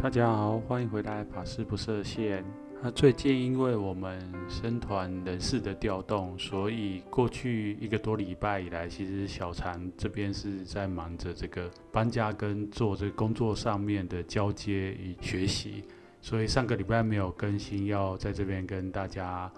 大家好，欢迎回来，法师不设限。那最近因为我们生团人事的调动，所以过去一个多礼拜以来，其实小禅这边是在忙着这个搬家跟做这个工作上面的交接与学习，所以上个礼拜没有更新，要在这边跟大家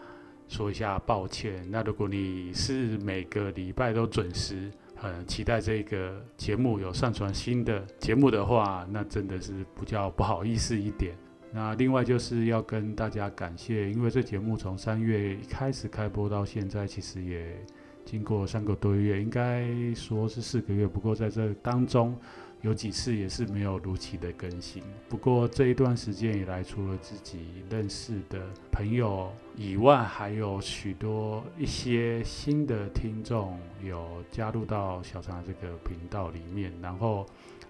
说一下抱歉。那如果你是每个礼拜都准时，呃期待这个节目有上传新的节目的话，那真的是比较不好意思一点。那另外就是要跟大家感谢，因为这节目从三月开始开播到现在，其实也经过三个多月，应该说是四个月。不过在这当中，有几次也是没有如期的更新。不过这一段时间以来，除了自己认识的朋友以外，还有许多一些新的听众有加入到小常这个频道里面，然后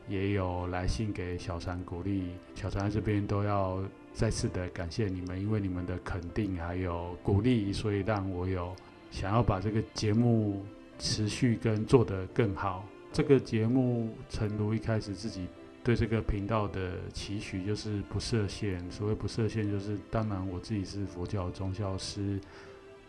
也有来信给小常鼓励。小常这边都要再次的感谢你们，因为你们的肯定还有鼓励，所以让我有想要把这个节目持续跟做得更好。这个节目，诚如一开始自己对这个频道的期许，就是不设限。所谓不设限，就是当然我自己是佛教宗教师，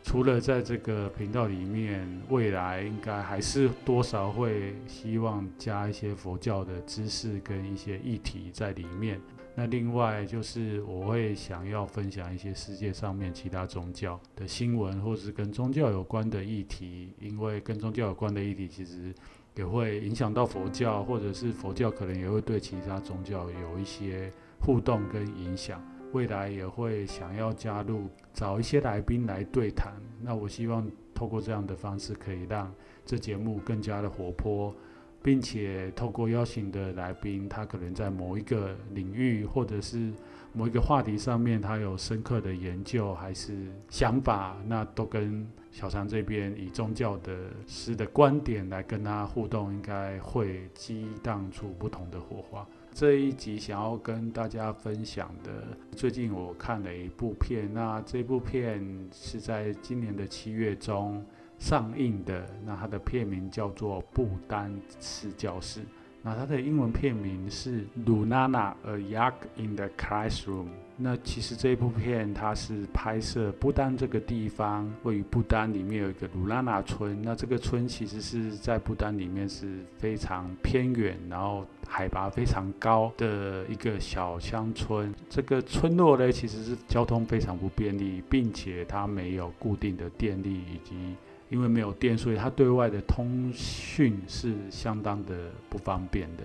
除了在这个频道里面，未来应该还是多少会希望加一些佛教的知识跟一些议题在里面。那另外就是我会想要分享一些世界上面其他宗教的新闻，或者是跟宗教有关的议题，因为跟宗教有关的议题其实。也会影响到佛教，或者是佛教可能也会对其他宗教有一些互动跟影响。未来也会想要加入，找一些来宾来对谈。那我希望透过这样的方式，可以让这节目更加的活泼，并且透过邀请的来宾，他可能在某一个领域或者是某一个话题上面，他有深刻的研究还是想法，那都跟。小常这边以宗教的师的观点来跟他互动，应该会激荡出不同的火花。这一集想要跟大家分享的，最近我看了一部片，那这部片是在今年的七月中上映的，那它的片名叫做《不丹刺教室》。那它的英文片名是《Lunana: A Yak in the Classroom》。那其实这一部片它是拍摄不丹这个地方，位于不丹里面有一个鲁拉纳村。那这个村其实是在不丹里面是非常偏远，然后海拔非常高的一个小乡村。这个村落呢，其实是交通非常不便利，并且它没有固定的电力以及。因为没有电，所以它对外的通讯是相当的不方便的。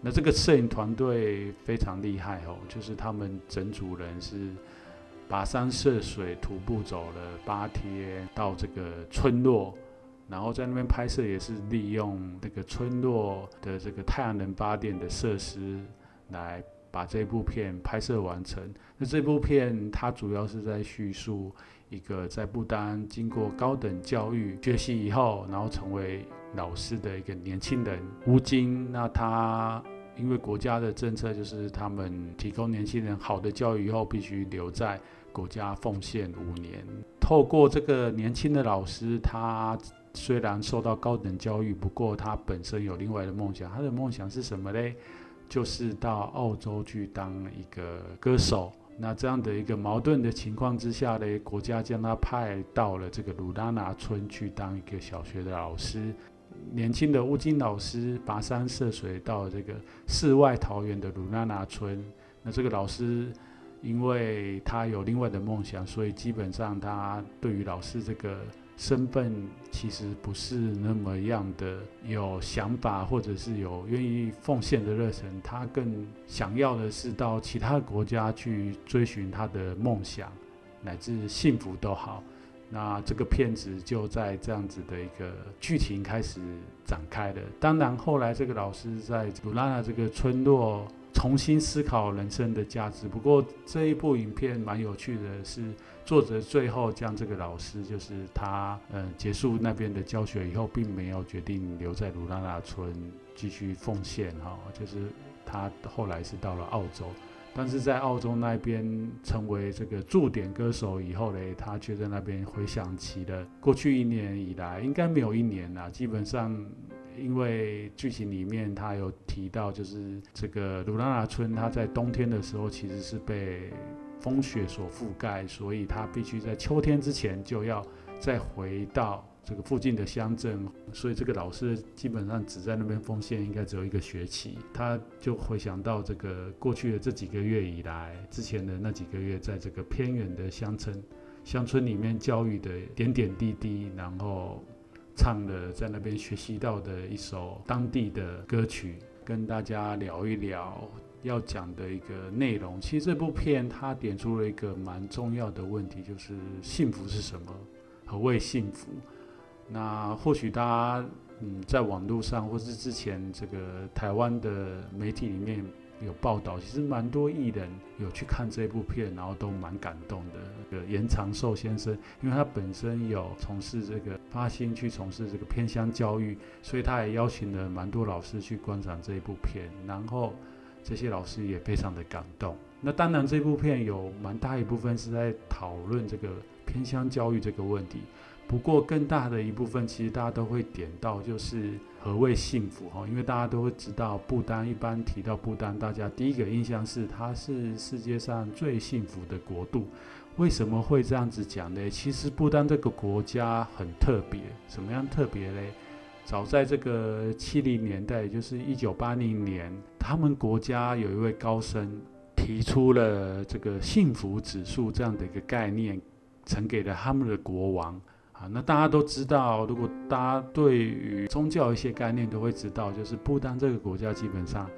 那这个摄影团队非常厉害哦，就是他们整组人是跋山涉水，徒步走了八天到这个村落，然后在那边拍摄，也是利用这个村落的这个太阳能发电的设施来把这部片拍摄完成。那这部片它主要是在叙述。一个在不丹经过高等教育学习以后，然后成为老师的一个年轻人乌金。那他因为国家的政策就是他们提供年轻人好的教育以后，必须留在国家奉献五年。透过这个年轻的老师，他虽然受到高等教育，不过他本身有另外的梦想。他的梦想是什么嘞？就是到澳洲去当一个歌手。那这样的一个矛盾的情况之下呢，国家将他派到了这个鲁拉纳村去当一个小学的老师。年轻的乌金老师跋山涉水到这个世外桃源的鲁拉纳村。那这个老师，因为他有另外的梦想，所以基本上他对于老师这个。身份其实不是那么样的有想法，或者是有愿意奉献的热忱。他更想要的是到其他国家去追寻他的梦想，乃至幸福都好。那这个片子就在这样子的一个剧情开始展开了。当然，后来这个老师在鲁拉纳这个村落重新思考人生的价值。不过这一部影片蛮有趣的是，作者最后将这个老师，就是他呃结束那边的教学以后，并没有决定留在鲁拉纳村继续奉献哈，就是他后来是到了澳洲。但是在澳洲那边成为这个驻点歌手以后嘞，他却在那边回想起了过去一年以来，应该没有一年啦，基本上因为剧情里面他有提到，就是这个鲁拉纳村，他在冬天的时候其实是被风雪所覆盖，所以他必须在秋天之前就要再回到。这个附近的乡镇，所以这个老师基本上只在那边奉献，应该只有一个学期。他就回想到这个过去的这几个月以来，之前的那几个月，在这个偏远的乡村，乡村里面教育的点点滴滴，然后唱了在那边学习到的一首当地的歌曲，跟大家聊一聊要讲的一个内容。其实这部片它点出了一个蛮重要的问题，就是幸福是什么？何谓幸福？那或许大家嗯，在网络上或是之前这个台湾的媒体里面有报道，其实蛮多艺人有去看这部片，然后都蛮感动的。这个严长寿先生，因为他本身有从事这个发心去从事这个偏乡教育，所以他也邀请了蛮多老师去观赏这一部片，然后这些老师也非常的感动。那当然，这部片有蛮大一部分是在讨论这个偏乡教育这个问题。不过，更大的一部分，其实大家都会点到，就是何谓幸福哈？因为大家都会知道，不丹一般提到不丹，大家第一个印象是它是世界上最幸福的国度。为什么会这样子讲呢？其实不丹这个国家很特别，什么样特别嘞？早在这个七零年代，也就是一九八零年，他们国家有一位高僧提出了这个幸福指数这样的一个概念，呈给了他们的国王。啊，那大家都知道，如果大家对于宗教一些概念都会知道，就是不丹这个国家基本上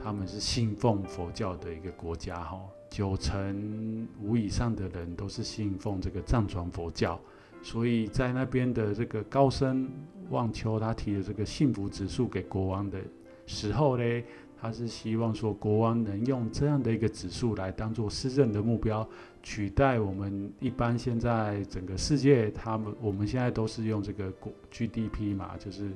他们是信奉佛教的一个国家，哈，九成五以上的人都是信奉这个藏传佛教，所以在那边的这个高僧望秋他提的这个幸福指数给国王的时候呢，他是希望说国王能用这样的一个指数来当做施政的目标。取代我们一般现在整个世界，他们我们现在都是用这个国 GDP 嘛，就是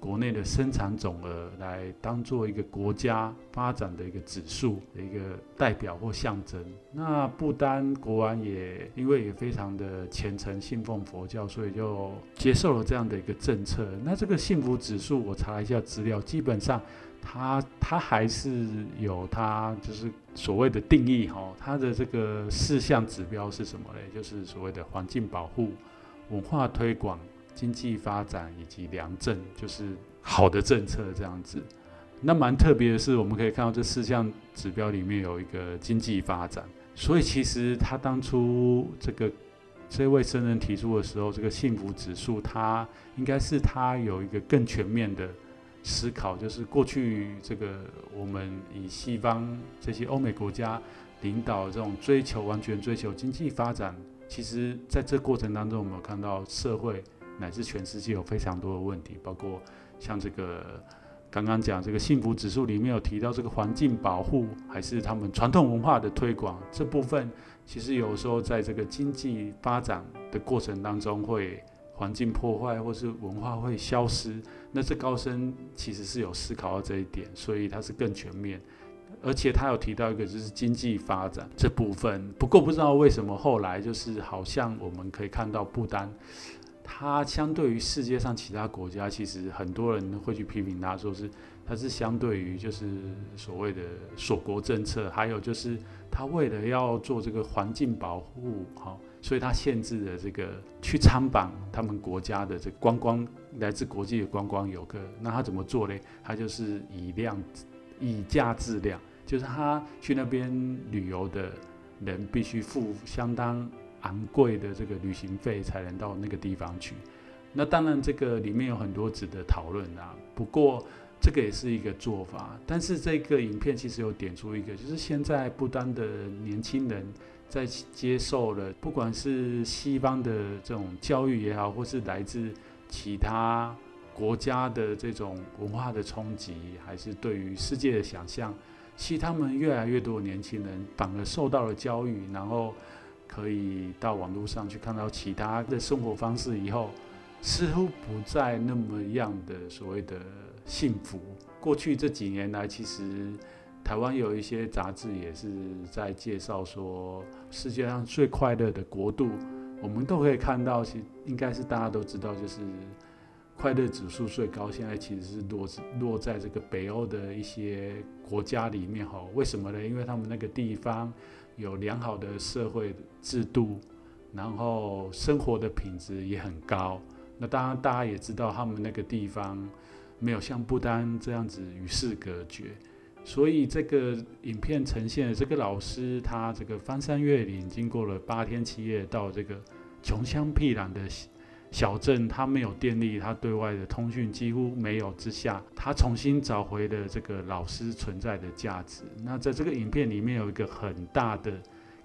国内的生产总额来当做一个国家发展的一个指数的一个代表或象征。那不丹国王也因为也非常的虔诚信奉佛教，所以就接受了这样的一个政策。那这个幸福指数，我查了一下资料，基本上。它它还是有它就是所谓的定义哈，它的这个四项指标是什么嘞？就是所谓的环境保护、文化推广、经济发展以及良政，就是好的政策这样子。那蛮特别的是，我们可以看到这四项指标里面有一个经济发展，所以其实他当初这个这位僧人提出的时候，这个幸福指数，它应该是他有一个更全面的。思考就是过去这个我们以西方这些欧美国家领导这种追求完全追求经济发展，其实在这过程当中，我们有看到社会乃至全世界有非常多的问题，包括像这个刚刚讲这个幸福指数里面有提到这个环境保护，还是他们传统文化的推广这部分，其实有时候在这个经济发展的过程当中会。环境破坏或是文化会消失，那这高僧其实是有思考到这一点，所以他是更全面，而且他有提到一个就是经济发展这部分。不过不知道为什么后来就是好像我们可以看到不丹，它相对于世界上其他国家，其实很多人会去批评他，说是它是相对于就是所谓的锁国政策，还有就是他为了要做这个环境保护，哈。所以它限制了这个去参访他们国家的这观光来自国际的观光游客。那他怎么做呢？他就是以量以价质量，就是他去那边旅游的人必须付相当昂贵的这个旅行费才能到那个地方去。那当然这个里面有很多值得讨论啊。不过这个也是一个做法。但是这个影片其实有点出一个，就是现在不丹的年轻人。在接受了不管是西方的这种教育也好，或是来自其他国家的这种文化的冲击，还是对于世界的想象，其实他们越来越多的年轻人反而受到了教育，然后可以到网络上去看到其他的生活方式以后，似乎不再那么样的所谓的幸福。过去这几年来，其实台湾有一些杂志也是在介绍说，世界上最快乐的国度，我们都可以看到，其应该是大家都知道，就是快乐指数最高，现在其实是落落在这个北欧的一些国家里面哈。为什么呢？因为他们那个地方有良好的社会制度，然后生活的品质也很高。那当然，大家也知道他们那个地方。没有像不丹这样子与世隔绝，所以这个影片呈现的这个老师，他这个翻山越岭，经过了八天七夜，到这个穷乡僻壤的小镇，他没有电力，他对外的通讯几乎没有之下，他重新找回了这个老师存在的价值。那在这个影片里面有一个很大的。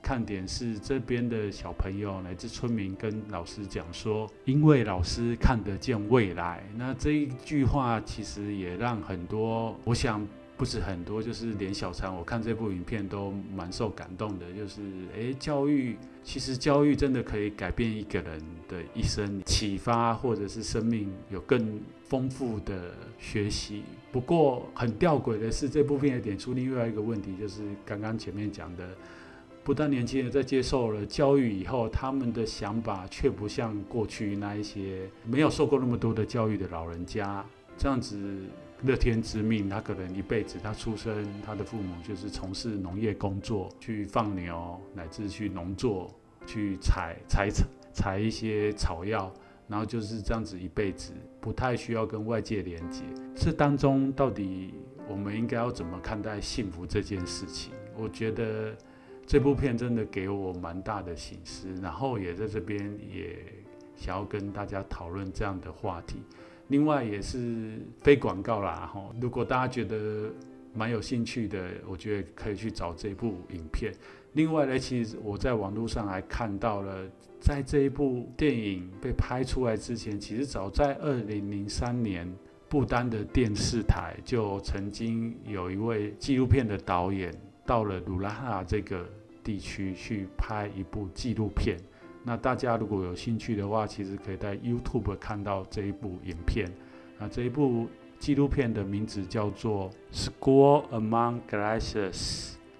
看点是这边的小朋友乃至村民跟老师讲说，因为老师看得见未来。那这一句话其实也让很多，我想不止很多，就是连小常，我看这部影片都蛮受感动的。就是诶，教育其实教育真的可以改变一个人的一生，启发或者是生命有更丰富的学习。不过很吊诡的是，这部片也点出另外一个问题，就是刚刚前面讲的。不但年轻人在接受了教育以后，他们的想法却不像过去那一些没有受过那么多的教育的老人家这样子乐天知命。他可能一辈子，他出生，他的父母就是从事农业工作，去放牛，乃至去农作，去采采采一些草药，然后就是这样子一辈子，不太需要跟外界连接。这当中到底我们应该要怎么看待幸福这件事情？我觉得。这部片真的给我蛮大的省思，然后也在这边也想要跟大家讨论这样的话题。另外也是非广告啦，哈，如果大家觉得蛮有兴趣的，我觉得可以去找这部影片。另外呢，其实我在网络上还看到了，在这一部电影被拍出来之前，其实早在二零零三年，不丹的电视台就曾经有一位纪录片的导演。到了鲁拉哈这个地区去拍一部纪录片，那大家如果有兴趣的话，其实可以在 YouTube 看到这一部影片。啊，这一部纪录片的名字叫做《School Among Glaciers》，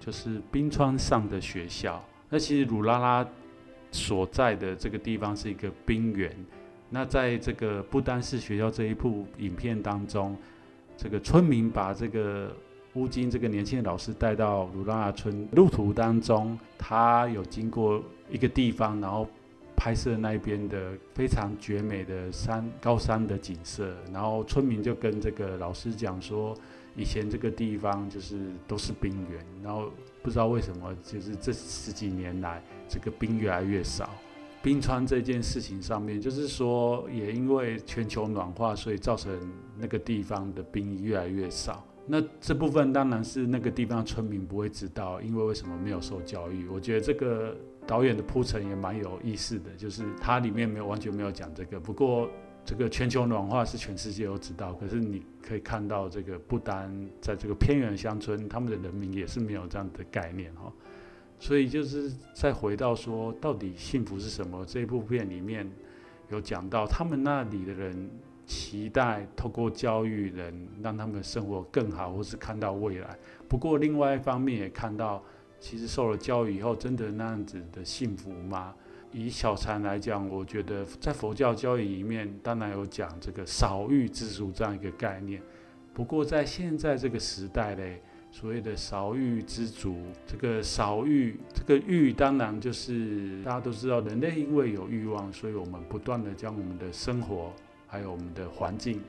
就是冰川上的学校。那其实鲁拉拉所在的这个地方是一个冰原。那在这个不丹市学校这一部影片当中，这个村民把这个乌金这个年轻的老师带到鲁拉拉村路途当中，他有经过一个地方，然后拍摄那边的非常绝美的山高山的景色。然后村民就跟这个老师讲说，以前这个地方就是都是冰原，然后不知道为什么，就是这十几年来这个冰越来越少。冰川这件事情上面，就是说也因为全球暖化，所以造成那个地方的冰越来越少。那这部分当然是那个地方村民不会知道，因为为什么没有受教育？我觉得这个导演的铺陈也蛮有意思的，就是它里面没有完全没有讲这个。不过这个全球暖化是全世界都知道，可是你可以看到这个不丹在这个偏远乡村，他们的人民也是没有这样的概念哈。所以就是再回到说，到底幸福是什么？这一部片里面有讲到他们那里的人。期待透过教育人让他们生活更好，或是看到未来。不过另外一方面也看到，其实受了教育以后，真的那样子的幸福吗？以小禅来讲，我觉得在佛教教育里面，当然有讲这个少欲知足这样一个概念。不过在现在这个时代嘞，所谓的少欲知足，这个少欲，这个欲当然就是大家都知道，人类因为有欲望，所以我们不断的将我们的生活。还有我们的环境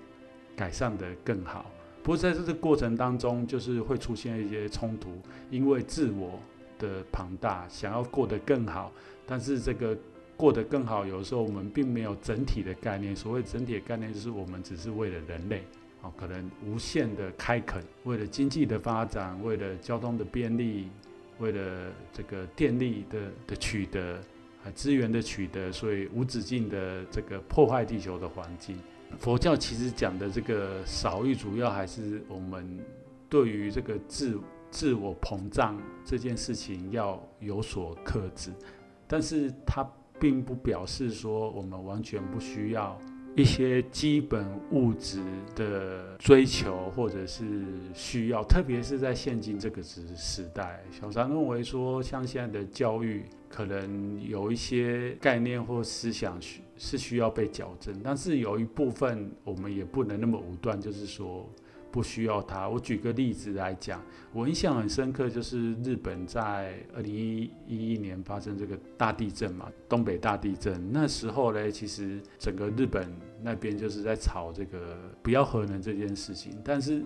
改善得更好，不过在这个过程当中，就是会出现一些冲突，因为自我的庞大，想要过得更好，但是这个过得更好，有时候我们并没有整体的概念。所谓整体的概念，就是我们只是为了人类，啊，可能无限的开垦，为了经济的发展，为了交通的便利，为了这个电力的的取得，啊资源的取得，所以无止境的这个破坏地球的环境。佛教其实讲的这个少欲，主要还是我们对于这个自自我膨胀这件事情要有所克制，但是它并不表示说我们完全不需要。一些基本物质的追求或者是需要，特别是在现今这个时时代，小三认为说，像现在的教育可能有一些概念或思想需是需要被矫正，但是有一部分我们也不能那么武断，就是说。不需要它。我举个例子来讲，我印象很深刻，就是日本在二零一一年发生这个大地震嘛，东北大地震。那时候呢，其实整个日本那边就是在吵这个不要核能这件事情。但是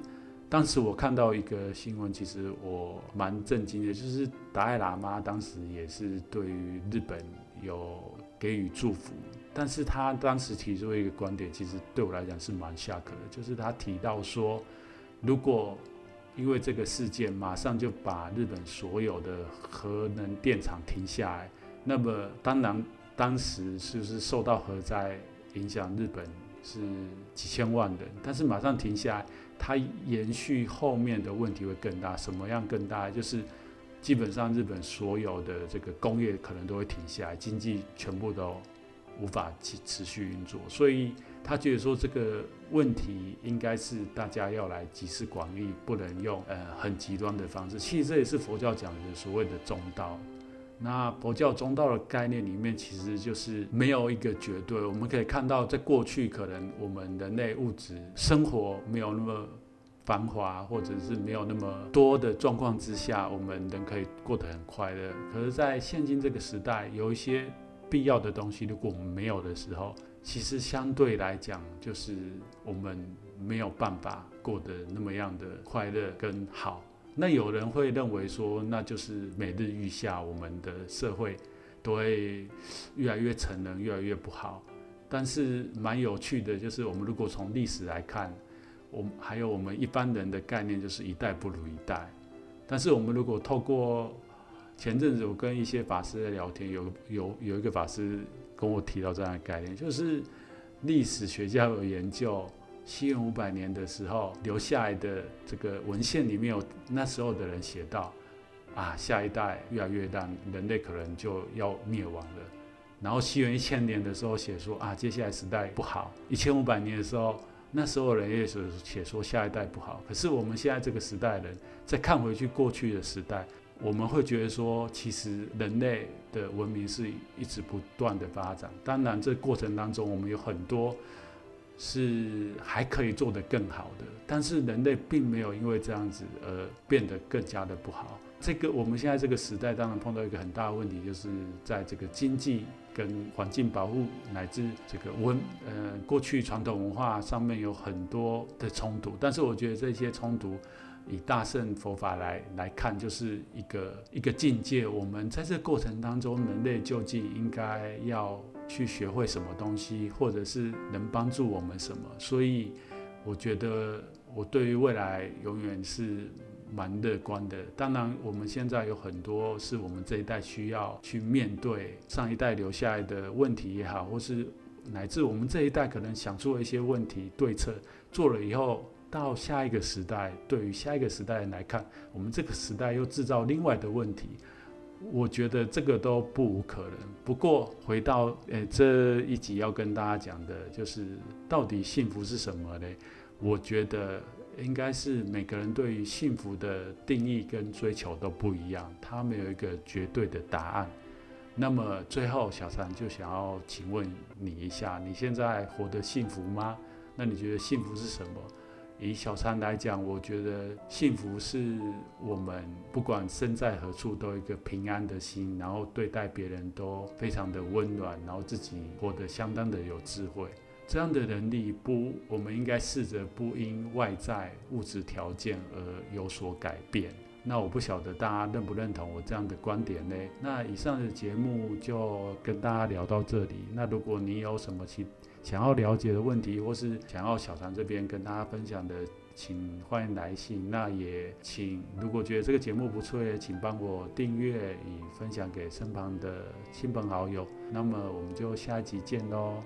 当时我看到一个新闻，其实我蛮震惊的，就是达赖喇嘛当时也是对于日本有给予祝福。但是他当时提出一个观点，其实对我来讲是蛮下课的，就是他提到说，如果因为这个事件马上就把日本所有的核能电厂停下来，那么当然当时是不是受到核灾影响，日本是几千万人，但是马上停下来，它延续后面的问题会更大。什么样更大？就是基本上日本所有的这个工业可能都会停下来，经济全部都。无法持持续运作，所以他觉得说这个问题应该是大家要来集思广益，不能用呃很极端的方式。其实这也是佛教讲的所谓的中道。那佛教中道的概念里面，其实就是没有一个绝对。我们可以看到，在过去可能我们人类物质生活没有那么繁华，或者是没有那么多的状况之下，我们人可以过得很快乐。可是，在现今这个时代，有一些。必要的东西，如果我们没有的时候，其实相对来讲，就是我们没有办法过得那么样的快乐跟好。那有人会认为说，那就是每日愈下，我们的社会都会越来越沉沦，越来越不好。但是蛮有趣的，就是我们如果从历史来看，我们还有我们一般人的概念，就是一代不如一代。但是我们如果透过前阵子我跟一些法师在聊天，有有有一个法师跟我提到这样的概念，就是历史学家有研究，西元五百年的时候留下来的这个文献里面有那时候的人写到，啊，下一代越来越烂，人类可能就要灭亡了。然后西元一千年的时候写说，啊，接下来时代不好。一千五百年的时候，那时候人也是写说下一代不好。可是我们现在这个时代人再看回去过去的时代。我们会觉得说，其实人类的文明是一直不断的发展。当然，这过程当中我们有很多是还可以做得更好的，但是人类并没有因为这样子而变得更加的不好。这个我们现在这个时代当然碰到一个很大的问题，就是在这个经济跟环境保护乃至这个文呃过去传统文化上面有很多的冲突。但是我觉得这些冲突。以大乘佛法来来看，就是一个一个境界。我们在这过程当中，人类究竟应该要去学会什么东西，或者是能帮助我们什么？所以，我觉得我对于未来永远是蛮乐观的。当然，我们现在有很多是我们这一代需要去面对上一代留下来的问题也好，或是乃至我们这一代可能想出了一些问题对策，做了以后。到下一个时代，对于下一个时代来看，我们这个时代又制造另外的问题，我觉得这个都不无可能。不过回到诶、这一集要跟大家讲的，就是到底幸福是什么呢？我觉得应该是每个人对于幸福的定义跟追求都不一样，他没有一个绝对的答案。那么最后，小三就想要请问你一下，你现在活得幸福吗？那你觉得幸福是什么？以小禅来讲，我觉得幸福是我们不管身在何处都有一个平安的心，然后对待别人都非常的温暖，然后自己活得相当的有智慧。这样的能力不，我们应该试着不因外在物质条件而有所改变。那我不晓得大家认不认同我这样的观点呢？那以上的节目就跟大家聊到这里。那如果你有什么其想要了解的问题，或是想要小常这边跟大家分享的请欢迎来信。那也请如果觉得这个节目不错，也请帮我订阅与分享给身旁的亲朋好友。那么我们就下一集见喽。